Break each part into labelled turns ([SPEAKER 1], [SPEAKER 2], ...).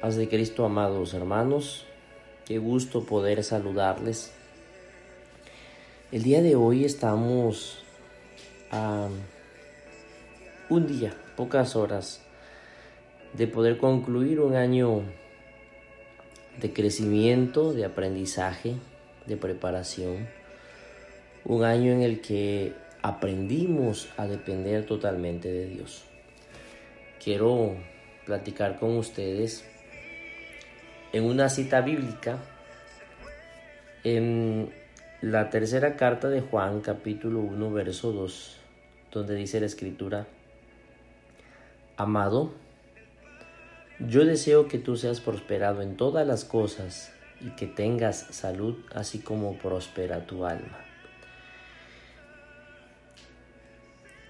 [SPEAKER 1] Paz de Cristo, amados hermanos, qué gusto poder saludarles. El día de hoy estamos a un día, pocas horas, de poder concluir un año de crecimiento, de aprendizaje, de preparación. Un año en el que aprendimos a depender totalmente de Dios. Quiero platicar con ustedes en una cita bíblica en la tercera carta de Juan capítulo 1 verso 2 donde dice la escritura Amado, yo deseo que tú seas prosperado en todas las cosas y que tengas salud así como prospera tu alma.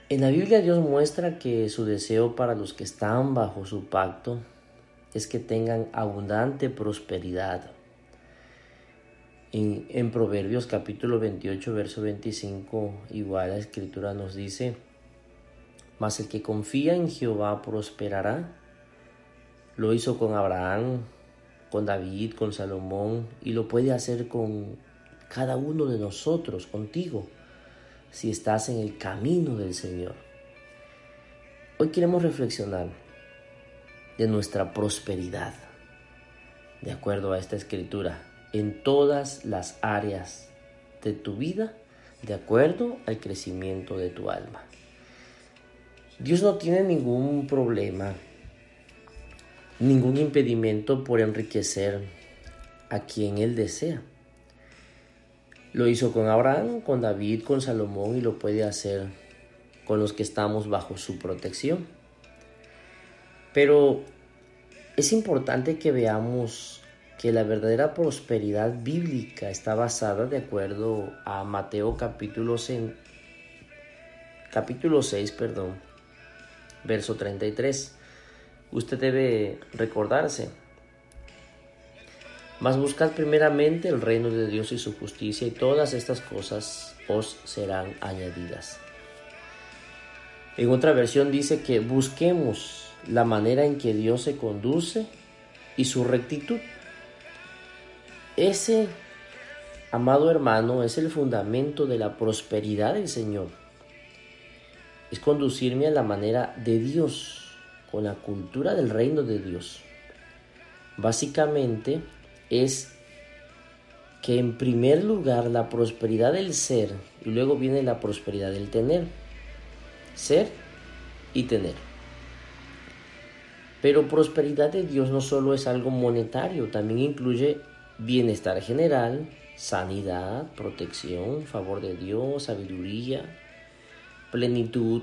[SPEAKER 1] En la Biblia Dios muestra que su deseo para los que están bajo su pacto es que tengan abundante prosperidad. En, Proverbios capítulo 28, verso 25, igual la escritura nos dice, mas el que confía en Jehová prosperará. Lo hizo con Abraham, con David, con Salomón, y lo puede hacer con cada uno de nosotros, contigo, si estás en el camino del Señor. Hoy queremos reflexionar de nuestra prosperidad, de acuerdo a esta escritura, en todas las áreas de tu vida, de acuerdo al crecimiento de tu alma. Dios no tiene ningún problema, ningún impedimento por enriquecer a quien Él desea. Lo hizo con Abraham, con David, con Salomón y lo puede hacer con los que estamos bajo su protección. Pero es importante que veamos que la verdadera prosperidad bíblica está basada de acuerdo a Mateo capítulo 6, capítulo 6 perdón, verso 33. Usted debe recordarse. Mas buscad primeramente el reino de Dios y su justicia y todas estas cosas os serán añadidas. En otra versión dice que busquemos la manera en que Dios se conduce y su rectitud. Ese, amado hermano, es el fundamento de la prosperidad del Señor. Es conducirme a la manera de Dios, con la cultura del reino de Dios. Básicamente es que en primer lugar la prosperidad del ser y luego viene la prosperidad del tener ser y tener. Pero prosperidad de Dios no solo es algo monetario, también incluye bienestar general, sanidad, protección, favor de Dios, sabiduría, plenitud.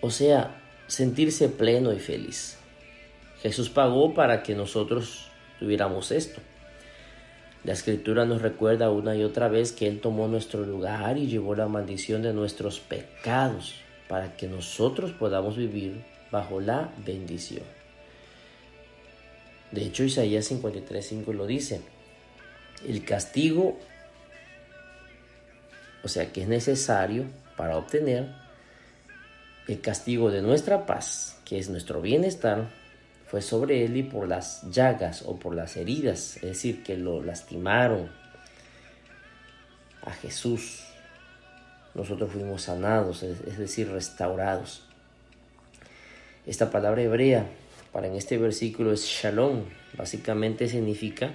[SPEAKER 1] O sea, sentirse pleno y feliz. Jesús pagó para que nosotros tuviéramos esto. La escritura nos recuerda una y otra vez que Él tomó nuestro lugar y llevó la maldición de nuestros pecados para que nosotros podamos vivir bajo la bendición. De hecho, Isaías 53.5 lo dice. El castigo, o sea que es necesario para obtener el castigo de nuestra paz, que es nuestro bienestar, fue sobre él y por las llagas o por las heridas, es decir, que lo lastimaron a Jesús. Nosotros fuimos sanados, es decir, restaurados. Esta palabra hebrea para en este versículo es shalom, básicamente significa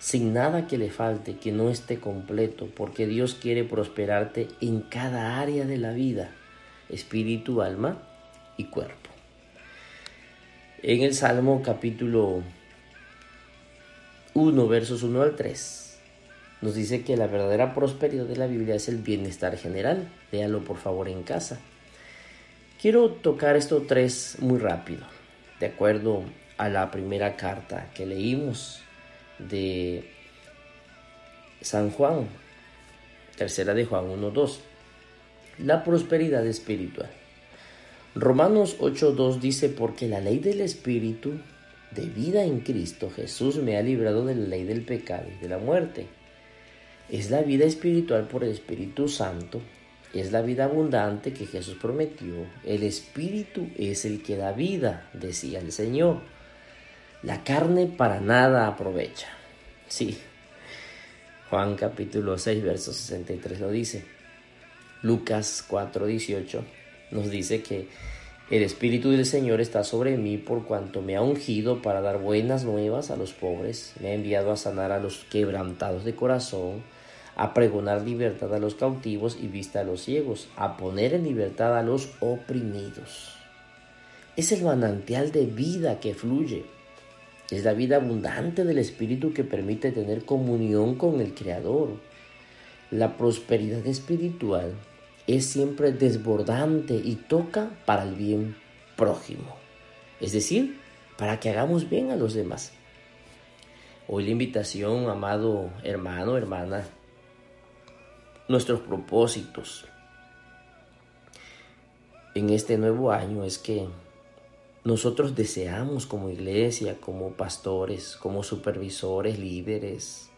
[SPEAKER 1] sin nada que le falte, que no esté completo, porque Dios quiere prosperarte en cada área de la vida, espíritu, alma y cuerpo en el Salmo capítulo 1, versos 1 al 3, nos dice que la verdadera prosperidad de la Biblia es el bienestar general. Léalo por favor en casa. Quiero tocar estos tres muy rápido, de acuerdo a la primera carta que leímos de San Juan, tercera de Juan 1.2, la prosperidad espiritual. Romanos 8.2 dice, porque la ley del Espíritu de vida en Cristo Jesús me ha librado de la ley del pecado y de la muerte. Es la vida espiritual por el Espíritu Santo es la vida abundante que Jesús prometió. El Espíritu es el que da vida, decía el Señor. La carne para nada aprovecha. Sí. Juan capítulo 6, verso 63 lo dice. Lucas 4, 18 nos dice que el Espíritu del Señor está sobre mí por cuanto me ha ungido para dar buenas nuevas a los pobres, me ha enviado a sanar a los quebrantados de corazón, a pregonar libertad a los cautivos y vista a los ciegos, a poner en libertad a los oprimidos. Es el manantial de vida que fluye. Es la vida abundante del Espíritu que permite tener comunión con el Creador. La prosperidad espiritual es siempre desbordante y toca para el bien prójimo. Es decir, para que hagamos bien a los demás. Hoy la invitación, amado hermano, hermana, nuestros propósitos en este nuevo año es que nosotros deseamos como iglesia, como pastores, como supervisores, líderes,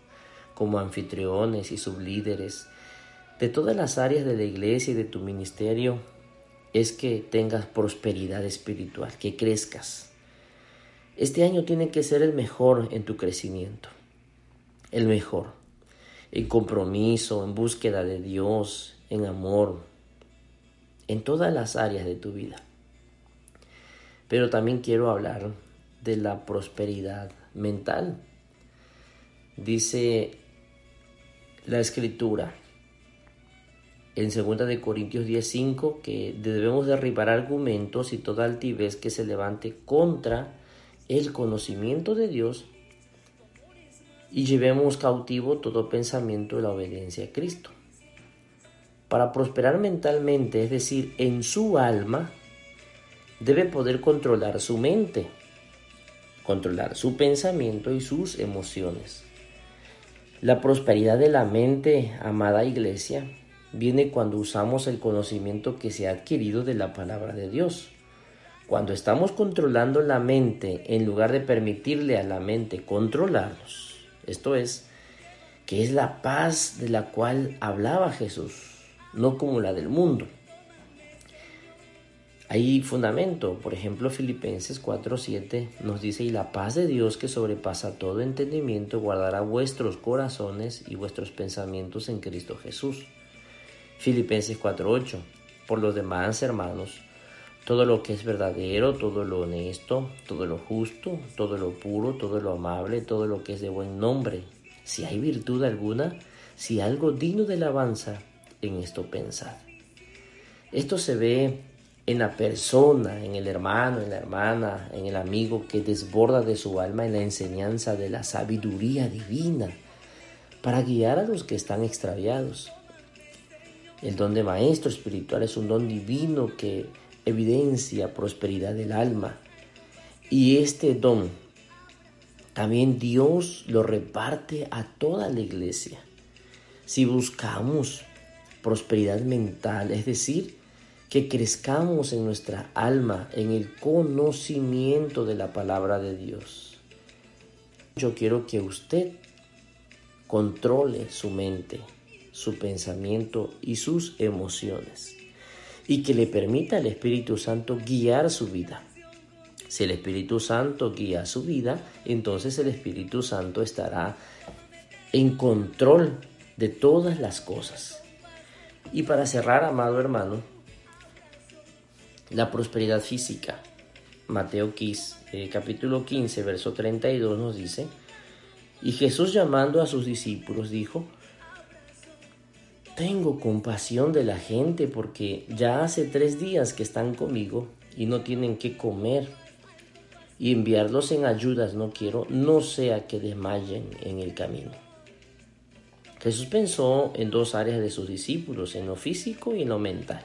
[SPEAKER 1] como anfitriones y sublíderes, de todas las áreas de la iglesia y de tu ministerio es que tengas prosperidad espiritual, que crezcas. Este año tiene que ser el mejor en tu crecimiento, el mejor, en compromiso, en búsqueda de Dios, en amor, en todas las áreas de tu vida. Pero también quiero hablar de la prosperidad mental. Dice la escritura, en 2 de Corintios 10:5 que debemos derribar argumentos y toda altivez que se levante contra el conocimiento de Dios y llevemos cautivo todo pensamiento de la obediencia a Cristo. Para prosperar mentalmente, es decir, en su alma, debe poder controlar su mente, controlar su pensamiento y sus emociones. La prosperidad de la mente, amada iglesia, viene cuando usamos el conocimiento que se ha adquirido de la palabra de Dios. Cuando estamos controlando la mente en lugar de permitirle a la mente controlarnos. Esto es, que es la paz de la cual hablaba Jesús, no como la del mundo. Hay fundamento, por ejemplo Filipenses 4:7 nos dice, y la paz de Dios que sobrepasa todo entendimiento guardará vuestros corazones y vuestros pensamientos en Cristo Jesús. Filipenses 4:8. Por los demás, hermanos, todo lo que es verdadero, todo lo honesto, todo lo justo, todo lo puro, todo lo amable, todo lo que es de buen nombre, si hay virtud alguna, si algo digno de alabanza, en esto pensad. Esto se ve en la persona, en el hermano, en la hermana, en el amigo que desborda de su alma en la enseñanza de la sabiduría divina para guiar a los que están extraviados. El don de maestro espiritual es un don divino que evidencia prosperidad del alma. Y este don también Dios lo reparte a toda la iglesia. Si buscamos prosperidad mental, es decir, que crezcamos en nuestra alma en el conocimiento de la palabra de Dios. Yo quiero que usted controle su mente, su pensamiento y sus emociones y que le permita al Espíritu Santo guiar su vida. Si el Espíritu Santo guía su vida, entonces el Espíritu Santo estará en control de todas las cosas. Y para cerrar, amado hermano, la prosperidad física. Mateo 15, eh, capítulo 15, verso 32 nos dice, y Jesús llamando a sus discípulos dijo, tengo compasión de la gente porque ya hace tres días que están conmigo y no tienen que comer. Y enviarlos en ayudas no quiero, no sea que desmayen en el camino. Jesús pensó en dos áreas de sus discípulos, en lo físico y en lo mental.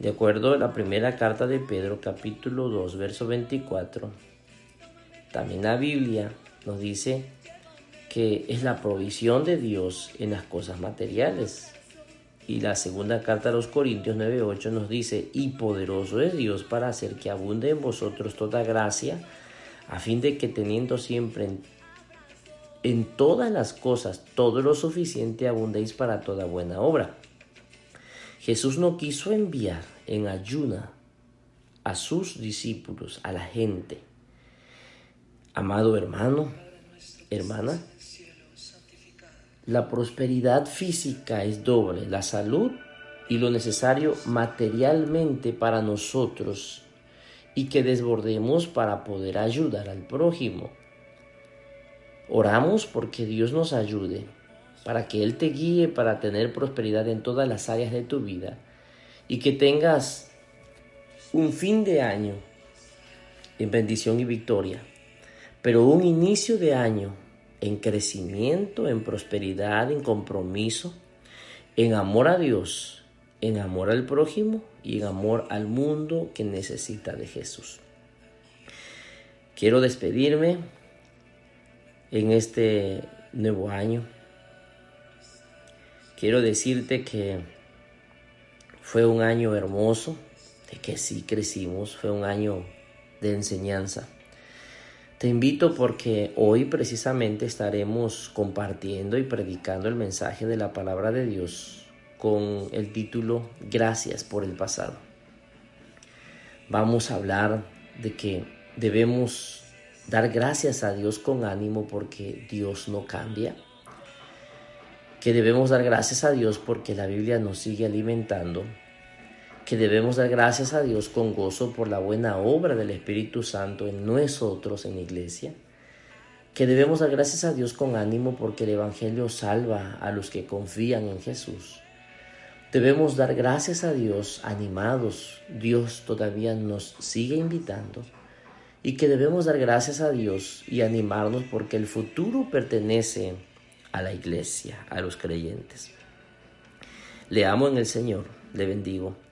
[SPEAKER 1] De acuerdo a la primera carta de Pedro, capítulo 2, verso 24, también la Biblia nos dice que es la provisión de Dios en las cosas materiales. Y la segunda carta a los Corintios 9:8 nos dice, y poderoso es Dios para hacer que abunde en vosotros toda gracia, a fin de que teniendo siempre en, en todas las cosas todo lo suficiente abundéis para toda buena obra. Jesús no quiso enviar en ayuna a sus discípulos, a la gente. Amado hermano, hermana, la prosperidad física es doble, la salud y lo necesario materialmente para nosotros y que desbordemos para poder ayudar al prójimo. Oramos porque Dios nos ayude, para que Él te guíe para tener prosperidad en todas las áreas de tu vida y que tengas un fin de año en bendición y victoria, pero un inicio de año en crecimiento, en prosperidad, en compromiso, en amor a Dios, en amor al prójimo y en amor al mundo que necesita de Jesús. Quiero despedirme en este nuevo año. Quiero decirte que fue un año hermoso, de que sí crecimos, fue un año de enseñanza. Te invito porque hoy precisamente estaremos compartiendo y predicando el mensaje de la palabra de Dios con el título Gracias por el pasado. Vamos a hablar de que debemos dar gracias a Dios con ánimo porque Dios no cambia. Que debemos dar gracias a Dios porque la Biblia nos sigue alimentando. Que debemos dar gracias a Dios con gozo por la buena obra del Espíritu Santo en nosotros, en la iglesia. Que debemos dar gracias a Dios con ánimo porque el Evangelio salva a los que confían en Jesús. Debemos dar gracias a Dios animados. Dios todavía nos sigue invitando y que debemos dar gracias a Dios y animarnos porque el futuro pertenece a la iglesia, a los creyentes. Le amo en el Señor, le bendigo.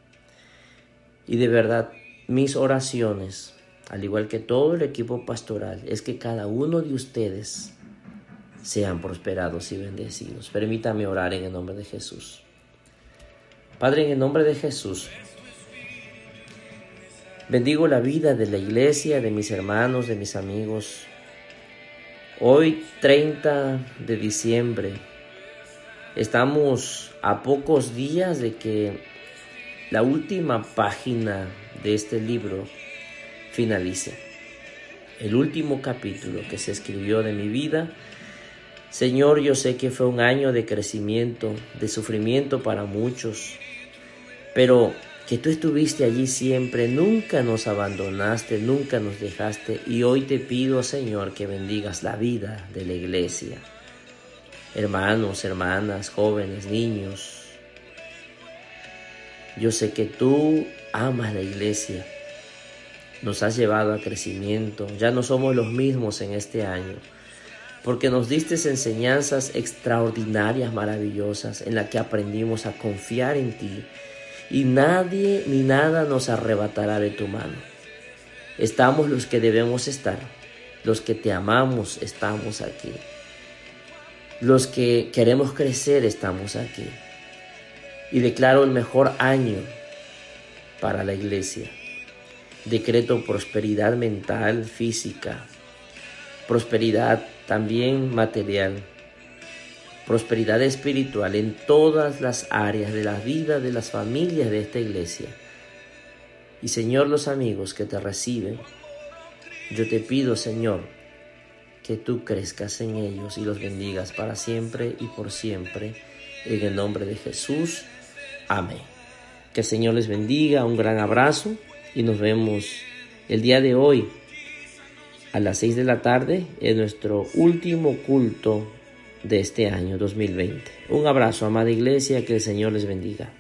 [SPEAKER 1] Y de verdad, mis oraciones, al igual que todo el equipo pastoral, es que cada uno de ustedes sean prosperados y bendecidos. Permítame orar en el nombre de Jesús. Padre, en el nombre de Jesús, Bendigo la vida de la iglesia, de mis hermanos, de mis amigos. Hoy 30 de diciembre estamos a pocos días de que la última página de este libro finalice. El último capítulo que se escribió de mi vida. Señor, yo sé que fue un año de crecimiento, de sufrimiento para muchos, pero que tú estuviste allí siempre, nunca nos abandonaste, nunca nos dejaste y hoy te pido, Señor, que bendigas la vida de la iglesia. Hermanos, hermanas, jóvenes, niños, yo sé que tú amas la iglesia, nos has llevado a crecimiento, ya no somos los mismos en este año, porque nos diste enseñanzas extraordinarias, maravillosas, en las que aprendimos a confiar en ti y nadie ni nada nos arrebatará de tu mano. Estamos los que debemos estar, los que te amamos estamos aquí, los que queremos crecer estamos aquí. Y declaro el mejor año para la iglesia. Decreto prosperidad mental, física, prosperidad también material prosperidad espiritual en todas las áreas de la vida de las familias de esta iglesia. Y Señor, los amigos que te reciben, yo te pido, Señor, que tú crezcas en ellos y los bendigas para siempre y por siempre. En el nombre de Jesús. Amén. Que el Señor les bendiga, un gran abrazo y nos vemos el día de hoy a las 6 de la tarde en nuestro último culto de este año 2020. Un abrazo, amada iglesia, que el Señor les bendiga.